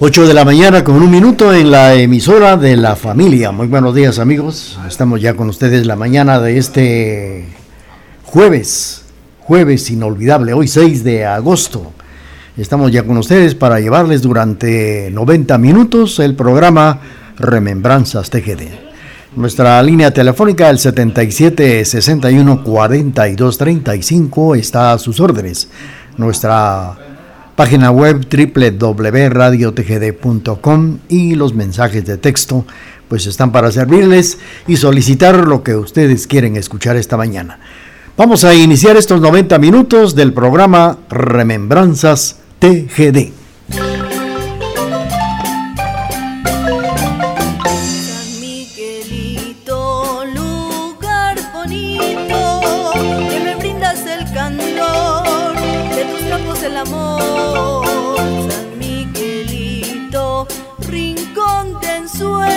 8 de la mañana con un minuto en la emisora de la familia. Muy buenos días amigos. Estamos ya con ustedes la mañana de este jueves, jueves inolvidable, hoy 6 de agosto. Estamos ya con ustedes para llevarles durante 90 minutos el programa Remembranzas TGD. Nuestra línea telefónica el 77 61 42 35 está a sus órdenes. Nuestra página web www.radiotgd.com y los mensajes de texto pues están para servirles y solicitar lo que ustedes quieren escuchar esta mañana. Vamos a iniciar estos 90 minutos del programa Remembranzas TGD. sueño.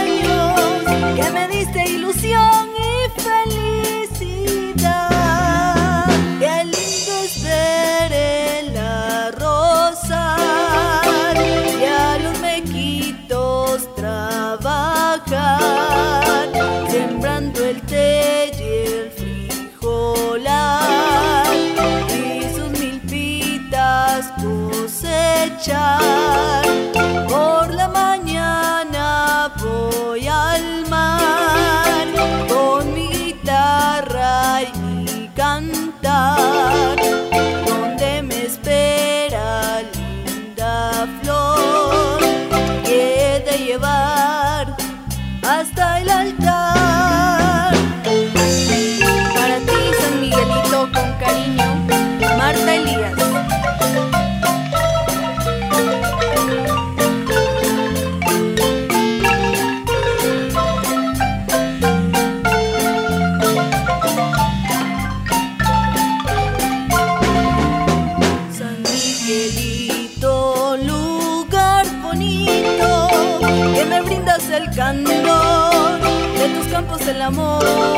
amor.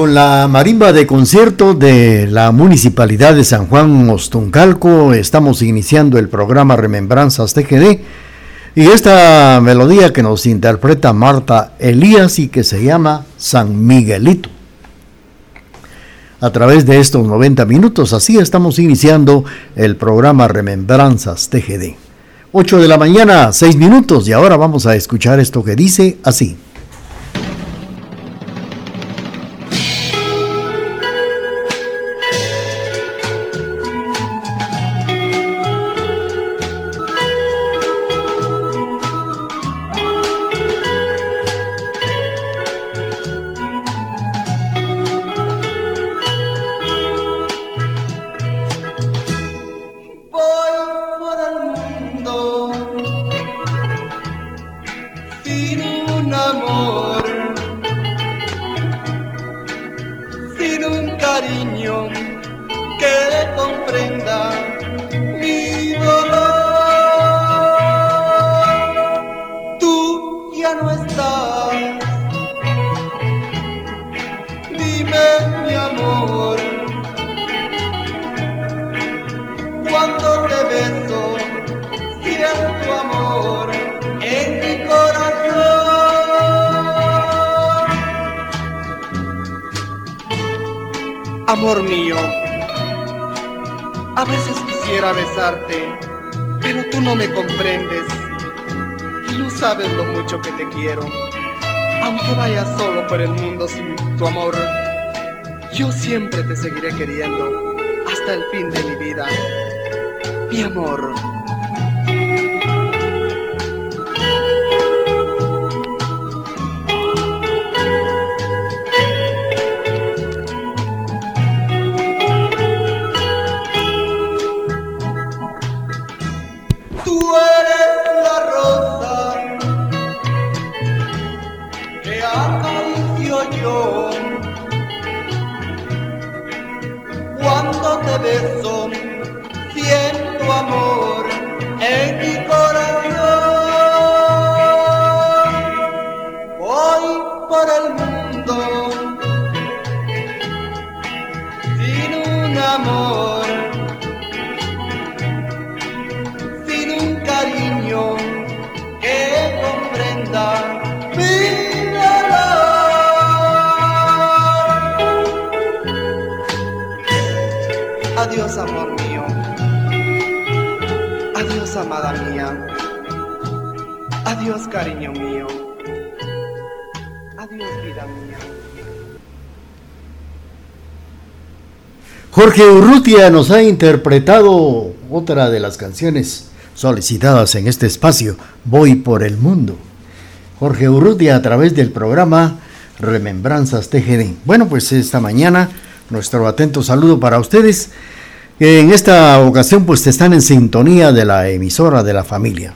Con la marimba de concierto de la Municipalidad de San Juan Ostuncalco estamos iniciando el programa Remembranzas TGD y esta melodía que nos interpreta Marta Elías y que se llama San Miguelito. A través de estos 90 minutos así estamos iniciando el programa Remembranzas TGD. 8 de la mañana, 6 minutos y ahora vamos a escuchar esto que dice así. Siempre te seguiré queriendo hasta el fin de mi vida. Mi amor. Jorge Urrutia nos ha interpretado otra de las canciones solicitadas en este espacio, Voy por el Mundo. Jorge Urrutia a través del programa Remembranzas TGD. Bueno, pues esta mañana nuestro atento saludo para ustedes. En esta ocasión pues están en sintonía de la emisora de la familia.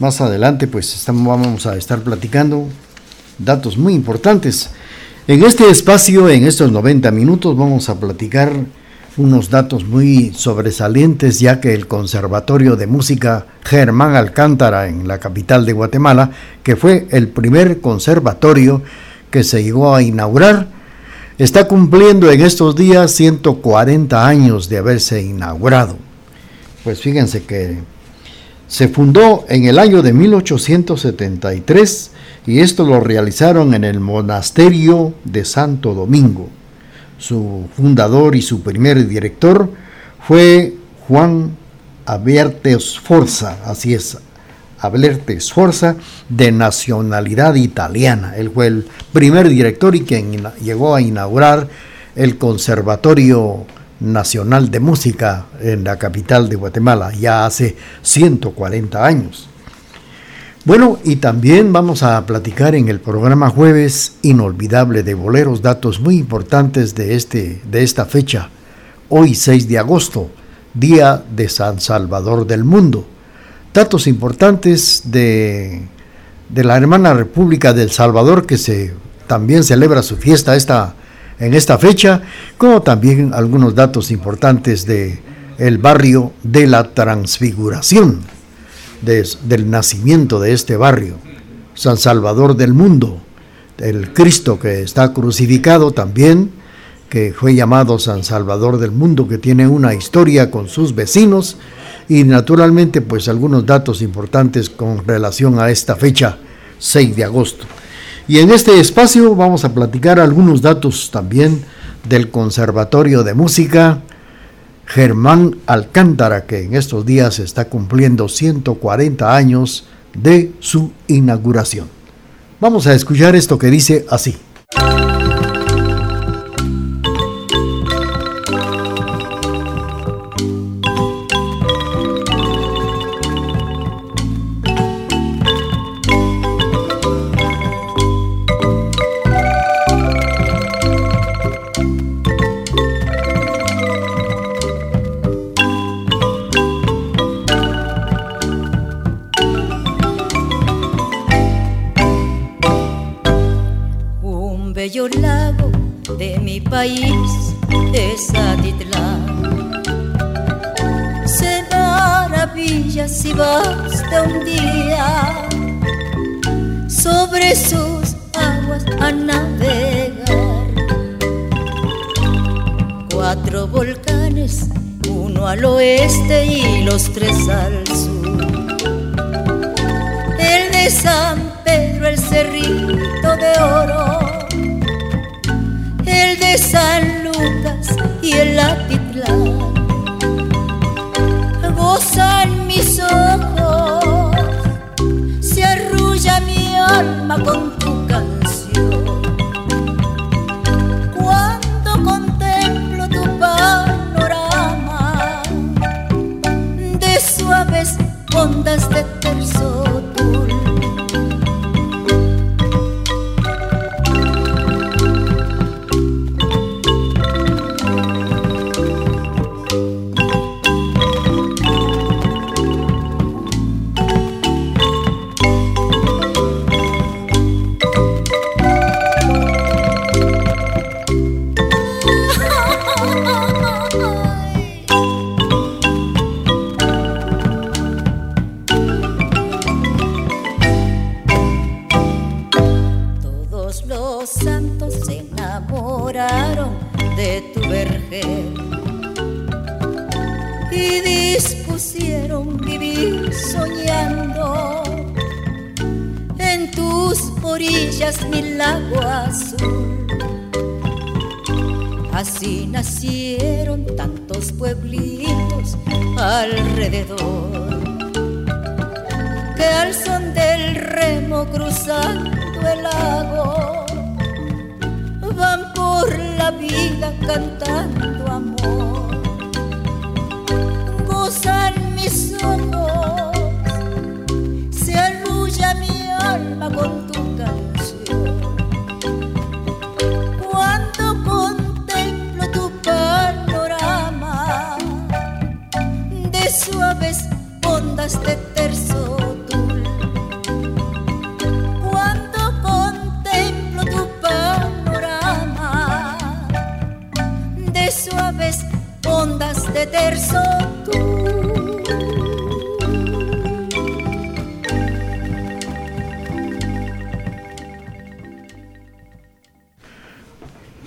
Más adelante pues estamos, vamos a estar platicando datos muy importantes. En este espacio, en estos 90 minutos, vamos a platicar unos datos muy sobresalientes, ya que el Conservatorio de Música Germán Alcántara en la capital de Guatemala, que fue el primer conservatorio que se llegó a inaugurar, está cumpliendo en estos días 140 años de haberse inaugurado. Pues fíjense que se fundó en el año de 1873 y esto lo realizaron en el monasterio de Santo Domingo. Su fundador y su primer director fue Juan Aberte Sforza, así es, Aberte Sforza, de nacionalidad italiana. Él fue el primer director y quien llegó a inaugurar el Conservatorio Nacional de Música en la capital de Guatemala, ya hace 140 años. Bueno, y también vamos a platicar en el programa Jueves Inolvidable de Boleros datos muy importantes de, este, de esta fecha, hoy 6 de agosto, Día de San Salvador del Mundo. Datos importantes de, de la hermana República del Salvador que se, también celebra su fiesta esta en esta fecha, como también algunos datos importantes de el barrio de la Transfiguración, del nacimiento de este barrio, San Salvador del mundo, el Cristo que está crucificado también, que fue llamado San Salvador del mundo, que tiene una historia con sus vecinos y naturalmente pues algunos datos importantes con relación a esta fecha, 6 de agosto. Y en este espacio vamos a platicar algunos datos también del Conservatorio de Música Germán Alcántara, que en estos días está cumpliendo 140 años de su inauguración. Vamos a escuchar esto que dice así. De santos se enamoraron de tu vergel y dispusieron vivir soñando en tus orillas mi lago azul. Así nacieron tantos pueblitos alrededor que al son del remo cruzando el lago la vida cantando amor. Gozan mis ojos.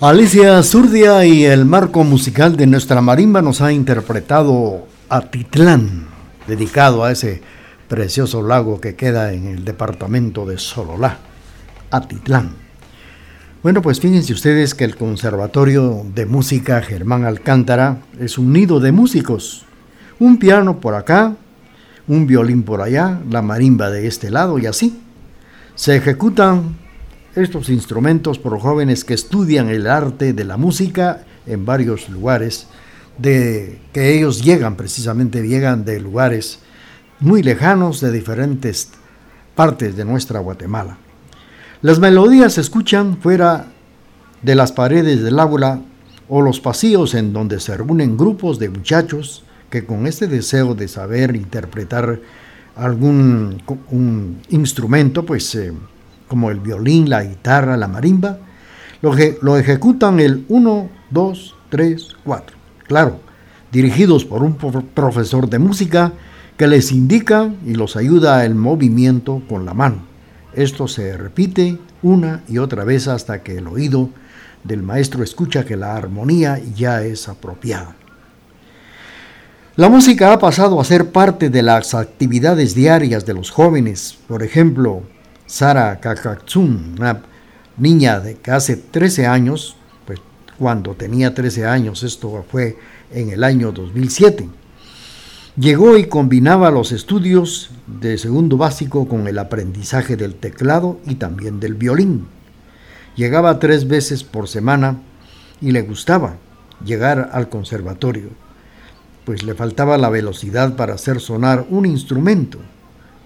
Alicia Zurdia y el marco musical de nuestra marimba nos ha interpretado Atitlán, dedicado a ese precioso lago que queda en el departamento de Sololá, Atitlán. Bueno, pues fíjense ustedes que el Conservatorio de Música Germán Alcántara es un nido de músicos. Un piano por acá, un violín por allá, la marimba de este lado y así. Se ejecutan estos instrumentos por jóvenes que estudian el arte de la música en varios lugares, de que ellos llegan precisamente, llegan de lugares muy lejanos de diferentes partes de nuestra Guatemala. Las melodías se escuchan fuera de las paredes del aula o los pasillos en donde se reúnen grupos de muchachos que con este deseo de saber interpretar algún un instrumento, pues eh, como el violín, la guitarra, la marimba, lo, lo ejecutan el 1, 2, 3, 4. Claro, dirigidos por un profesor de música que les indica y los ayuda el movimiento con la mano. Esto se repite una y otra vez hasta que el oído del maestro escucha que la armonía ya es apropiada. La música ha pasado a ser parte de las actividades diarias de los jóvenes. Por ejemplo, Sara Kakatsun, una niña de hace 13 años, pues cuando tenía 13 años, esto fue en el año 2007, llegó y combinaba los estudios de segundo básico con el aprendizaje del teclado y también del violín. Llegaba tres veces por semana y le gustaba llegar al conservatorio, pues le faltaba la velocidad para hacer sonar un instrumento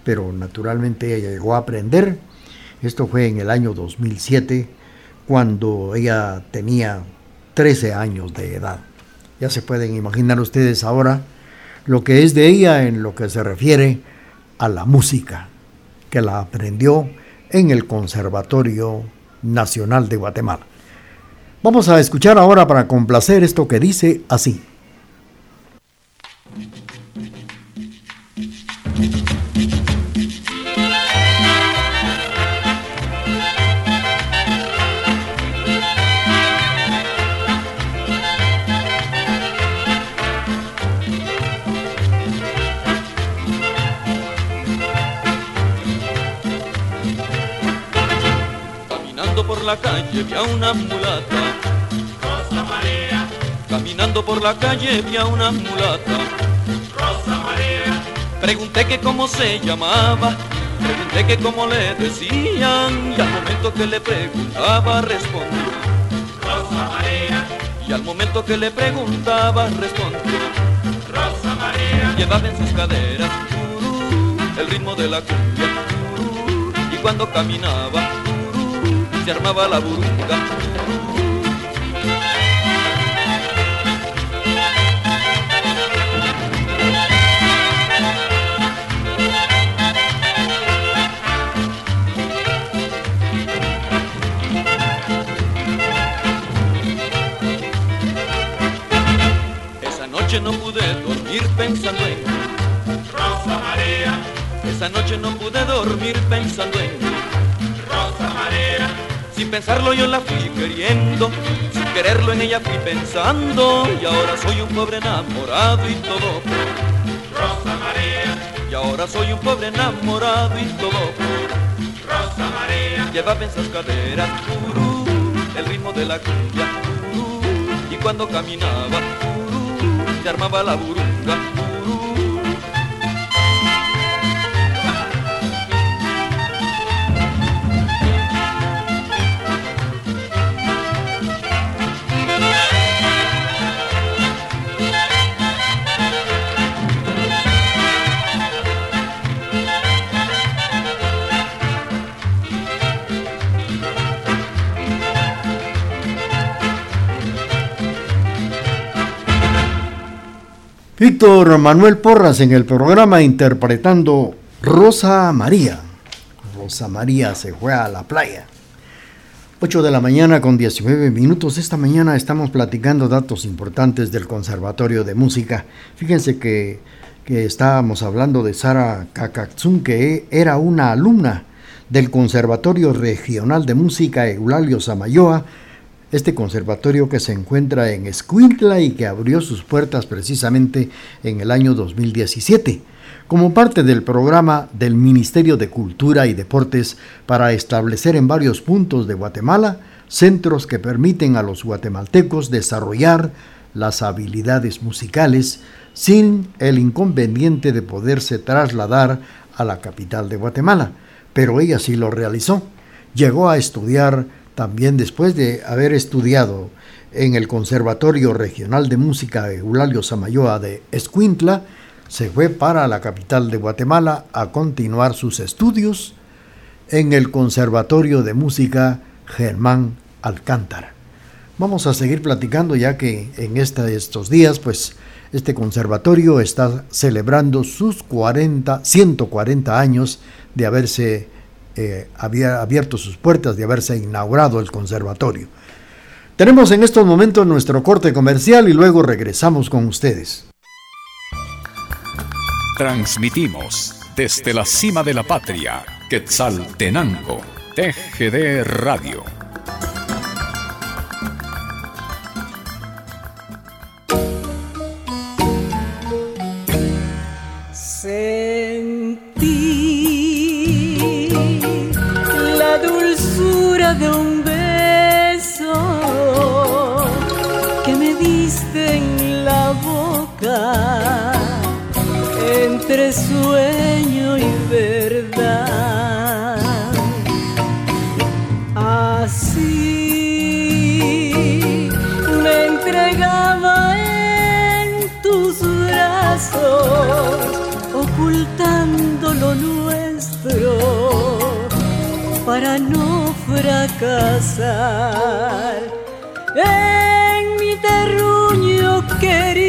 pero naturalmente ella llegó a aprender. Esto fue en el año 2007, cuando ella tenía 13 años de edad. Ya se pueden imaginar ustedes ahora lo que es de ella en lo que se refiere a la música, que la aprendió en el Conservatorio Nacional de Guatemala. Vamos a escuchar ahora para complacer esto que dice así. Vi a una mulata. Rosa María. Caminando por la calle vi a una mulata. Rosa María. Pregunté que cómo se llamaba, pregunté que cómo le decían y al momento que le preguntaba respondió. Rosa María. Y al momento que le preguntaba respondió. Rosa María. Llevaba en sus caderas el ritmo de la cumbia y cuando caminaba se armaba la burunga. noche no pude dormir pensando en Rosa María, Esa noche no pude dormir pensando en Rosa María, Sin pensarlo yo la fui queriendo, sin quererlo en ella fui pensando y ahora soy un pobre enamorado y todo por Rosa María, y ahora soy un pobre enamorado y todo por Rosa María, llevaba en sus caderas turú, el ritmo de la cumbia turú, y cuando caminaba turú, se armaba la burunga Víctor Manuel Porras en el programa interpretando Rosa María. Rosa María se fue a la playa. 8 de la mañana con 19 minutos. Esta mañana estamos platicando datos importantes del Conservatorio de Música. Fíjense que, que estábamos hablando de Sara Kakatsun, que era una alumna del Conservatorio Regional de Música Eulalio Samayoa, este conservatorio que se encuentra en Escuintla y que abrió sus puertas precisamente en el año 2017, como parte del programa del Ministerio de Cultura y Deportes para establecer en varios puntos de Guatemala centros que permiten a los guatemaltecos desarrollar las habilidades musicales sin el inconveniente de poderse trasladar a la capital de Guatemala. Pero ella sí lo realizó. Llegó a estudiar también después de haber estudiado en el Conservatorio Regional de Música Eulalio Samayoa de Escuintla, se fue para la capital de Guatemala a continuar sus estudios en el Conservatorio de Música Germán Alcántara. Vamos a seguir platicando ya que en estos días, pues, este conservatorio está celebrando sus 40, 140 años de haberse eh, había abierto sus puertas, de haberse inaugurado el conservatorio. Tenemos en estos momentos nuestro corte comercial y luego regresamos con ustedes. Transmitimos desde la cima de la patria, Quetzaltenango, TGD Radio. Entre sueño y verdad. Así me entregaba en tus brazos, ocultando lo nuestro para no fracasar. En mi terruño querido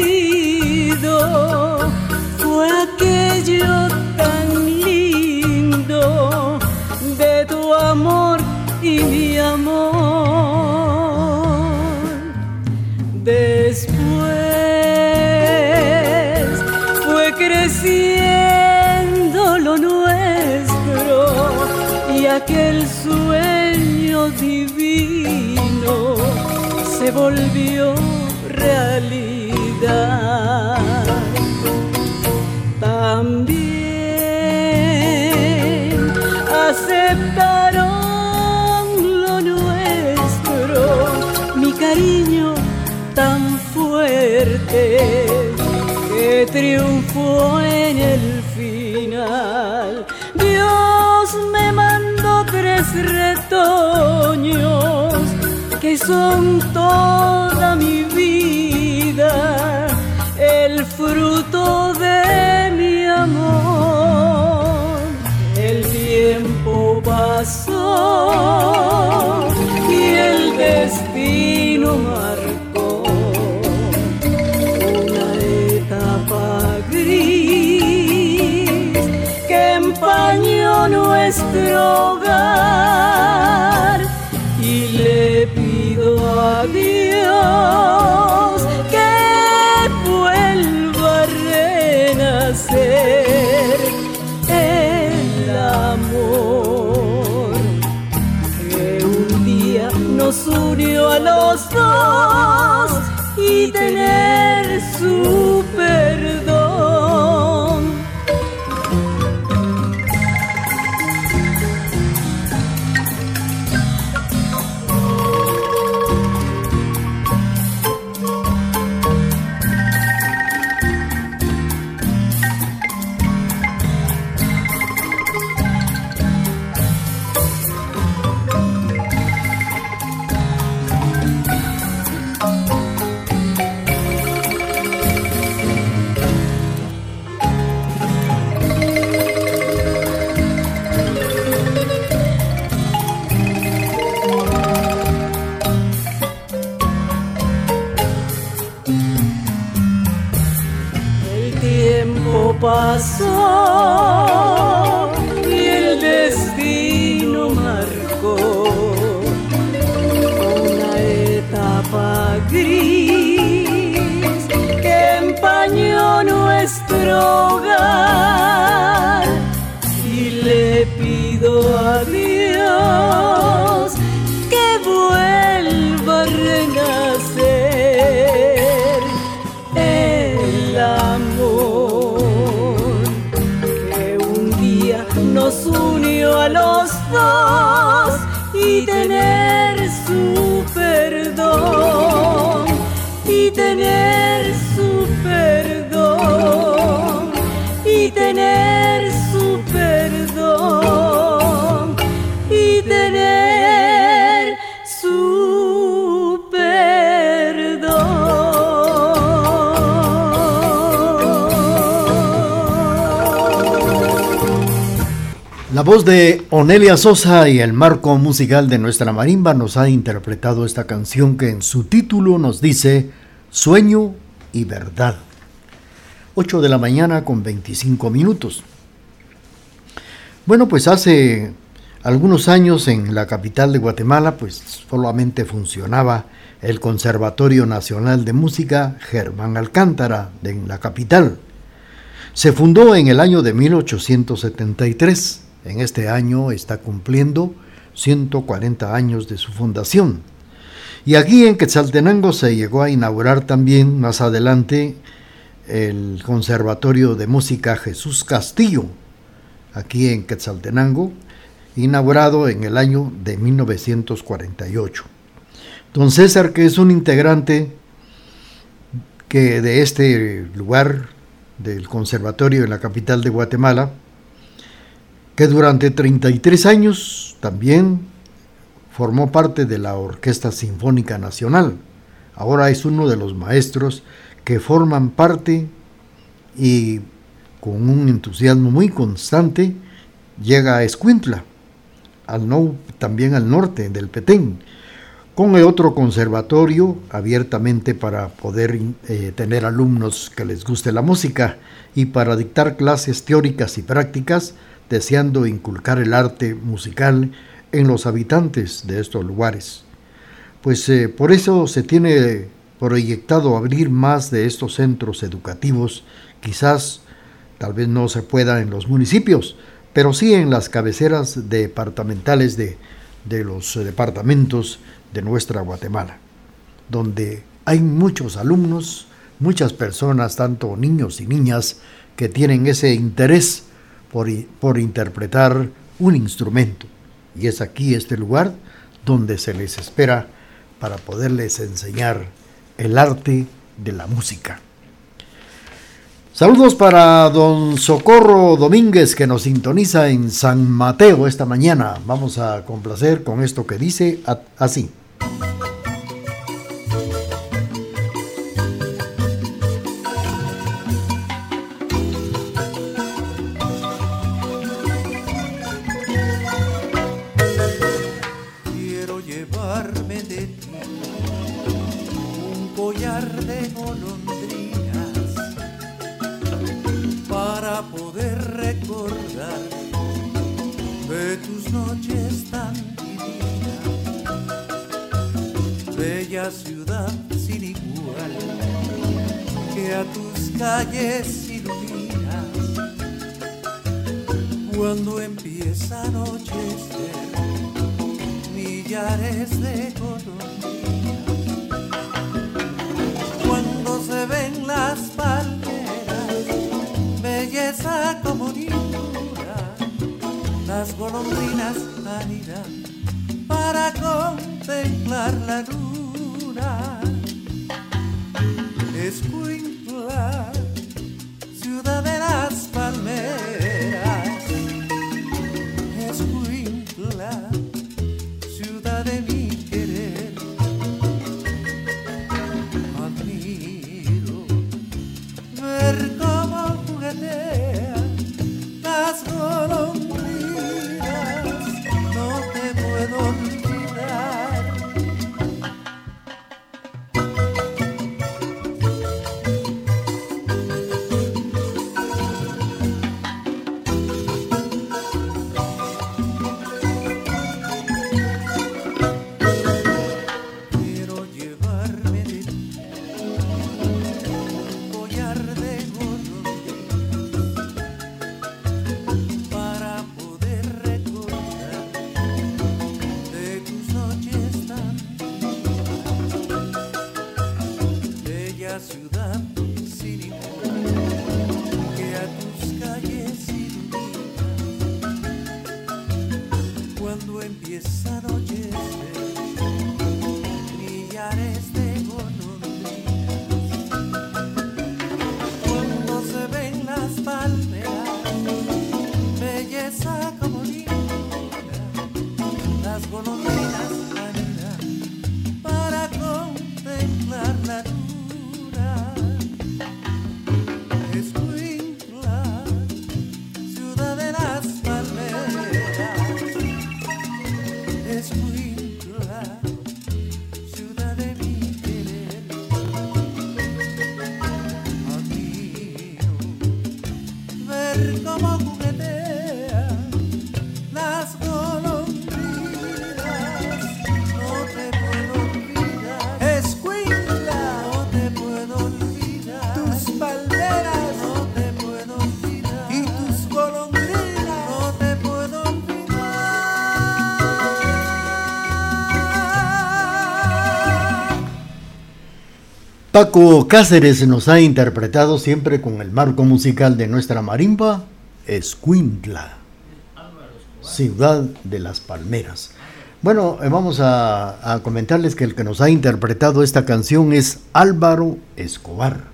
que triunfó en el final. Dios me mandó tres retoños que son toda nuestro La voz de Onelia Sosa y el marco musical de nuestra marimba nos ha interpretado esta canción que en su título nos dice Sueño y Verdad. 8 de la mañana con 25 minutos. Bueno, pues hace algunos años en la capital de Guatemala, pues solamente funcionaba el Conservatorio Nacional de Música Germán Alcántara en la capital. Se fundó en el año de 1873. En este año está cumpliendo 140 años de su fundación. Y aquí en Quetzaltenango se llegó a inaugurar también más adelante el Conservatorio de Música Jesús Castillo, aquí en Quetzaltenango, inaugurado en el año de 1948. Don César, que es un integrante que de este lugar del conservatorio en la capital de Guatemala, que durante 33 años también formó parte de la Orquesta Sinfónica Nacional. Ahora es uno de los maestros que forman parte y con un entusiasmo muy constante llega a Escuintla, al no, también al norte del Petén, con el otro conservatorio abiertamente para poder eh, tener alumnos que les guste la música y para dictar clases teóricas y prácticas, deseando inculcar el arte musical en los habitantes de estos lugares. Pues eh, por eso se tiene proyectado abrir más de estos centros educativos, quizás tal vez no se pueda en los municipios, pero sí en las cabeceras departamentales de, de los departamentos de nuestra Guatemala, donde hay muchos alumnos, muchas personas, tanto niños y niñas, que tienen ese interés por, por interpretar un instrumento. Y es aquí este lugar donde se les espera para poderles enseñar el arte de la música. Saludos para don Socorro Domínguez que nos sintoniza en San Mateo esta mañana. Vamos a complacer con esto que dice así. Para poder recordar de tus noches tan divinas. Bella ciudad sin igual que a tus calles iluminas cuando empieza a anochecer millares de golondrinas las palmeras, belleza como ninguna, las golondrinas anirán para contemplar la luna. Escuincla. Paco Cáceres nos ha interpretado siempre con el marco musical de nuestra marimba, Escuintla, ciudad de las palmeras. Bueno, eh, vamos a, comentarles que el que nos ha interpretado esta canción es Álvaro Escobar.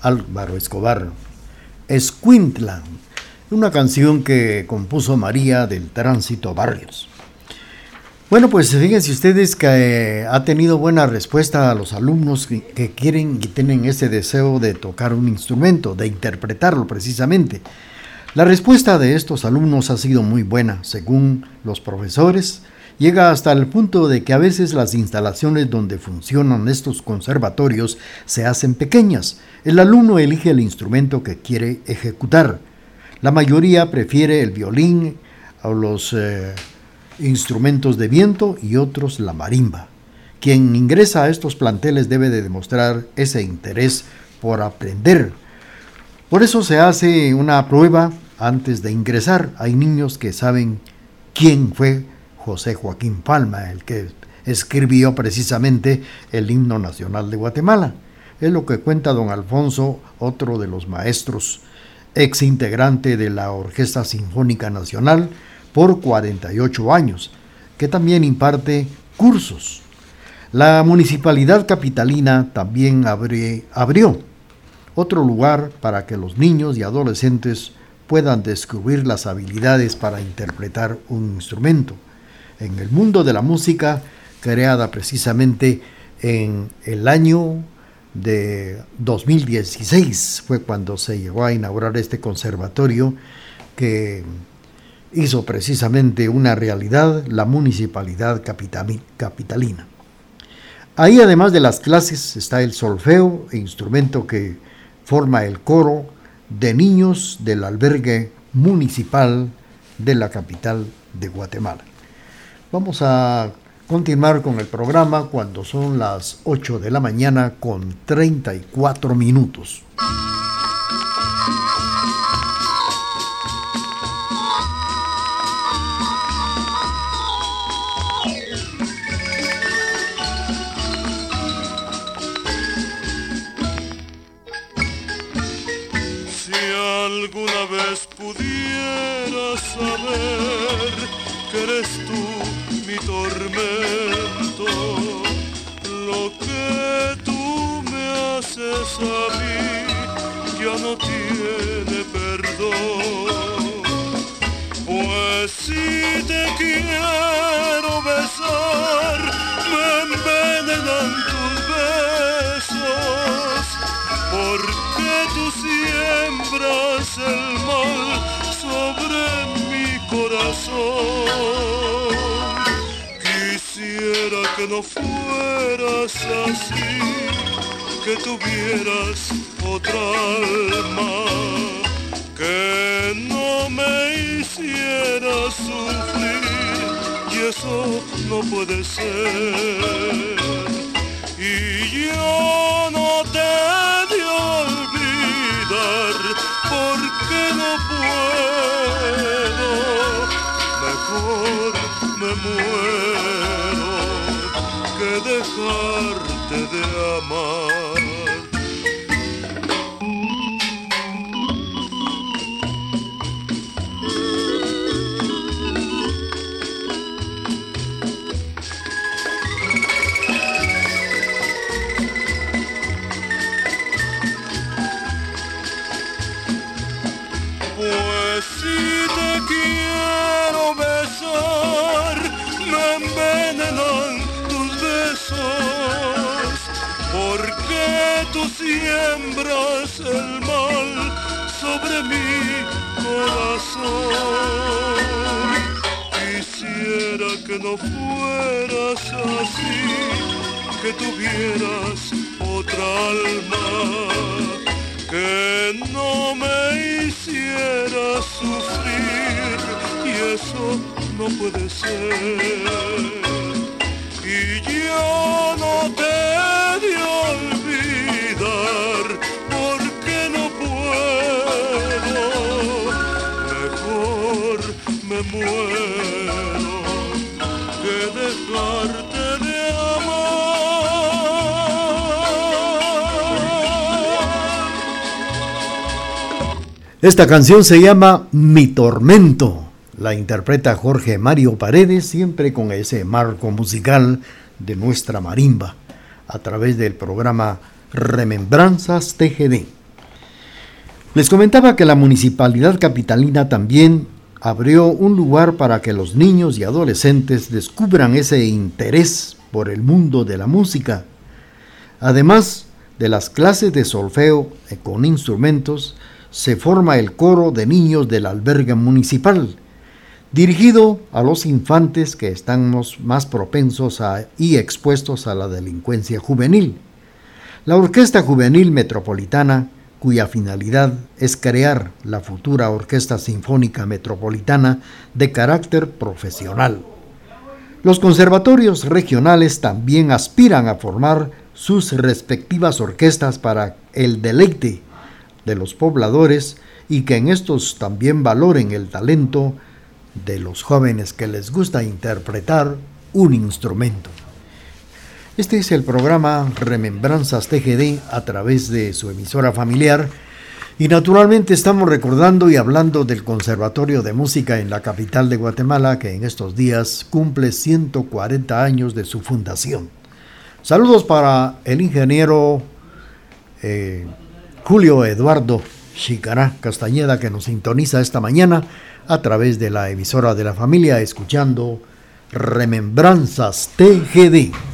Álvaro Escobar. Escuintla, una canción que compuso María del Tránsito Barrios. Bueno, pues fíjense ustedes que eh, ha tenido buena respuesta a los alumnos que, quieren y tienen ese deseo de tocar un instrumento, de interpretarlo precisamente. La respuesta de estos alumnos ha sido muy buena, según los profesores. Llega hasta el punto de que a veces las instalaciones donde funcionan estos conservatorios se hacen pequeñas. El alumno elige el instrumento que quiere ejecutar. La mayoría prefiere el violín o los eh, instrumentos de viento y otros la marimba. Quien ingresa a estos planteles debe de demostrar ese interés por aprender. Por eso se hace una prueba antes de ingresar. Hay niños que saben quién fue José Joaquín Palma, el que escribió precisamente el himno nacional de Guatemala. Es lo que cuenta don Alfonso, otro de los maestros, ex integrante de la Orquesta Sinfónica Nacional por 48 años, que también imparte cursos. La municipalidad capitalina también abri- abrió otro lugar para que los niños y adolescentes puedan descubrir las habilidades para interpretar un instrumento. En el mundo de la música, creada precisamente en el año de 2016, fue cuando se llegó a inaugurar este conservatorio que hizo precisamente una realidad la municipalidad capitali- capitalina. Ahí además de las clases está el solfeo, instrumento que forma el coro de niños del albergue municipal de la capital de Guatemala. Vamos a continuar con el programa cuando son las 8 de la mañana con 34 minutos. Alguna vez pudiera saber que eres tú mi tormento, lo que tú me haces a mí ya no tiene perdón. Pues si te quiero besar, me el mal sobre mi corazón. Quisiera que no fueras así, que tuvieras otra alma, que no me hiciera sufrir y eso no puede ser. Y yo no te porque no puedo. Mejor me muero que dejarte de amar. El mal sobre mi corazón. Quisiera que no fueras así, que tuvieras otra alma que no me hiciera sufrir y eso no puede ser. Y yo no te de Esta canción se llama Mi Tormento. La interpreta Jorge Mario Paredes, siempre con ese marco musical de nuestra marimba, a través del programa Remembranzas TGD. Les comentaba que la municipalidad capitalina también abrió un lugar para que los niños y adolescentes descubran ese interés por el mundo de la música. Además de las clases de solfeo eh, con instrumentos, se forma el coro de niños del albergue municipal, dirigido a los infantes que estamos más propensos a, y expuestos a la delincuencia juvenil. La Orquesta Juvenil Metropolitana, cuya finalidad es crear la futura Orquesta Sinfónica Metropolitana de carácter profesional. Los conservatorios regionales también aspiran a formar sus respectivas orquestas para el deleite de los pobladores y que en estos también valoren el talento de los jóvenes que les gusta interpretar un instrumento. Este es el programa Remembranzas TGD a través de su emisora familiar y naturalmente estamos recordando y hablando del Conservatorio de Música en la capital de Guatemala que en estos días cumple 140 años de su fundación. Saludos para el ingeniero eh, Julio Eduardo Chicará Castañeda que nos sintoniza esta mañana a través de la emisora de la familia escuchando Remembranzas TGD.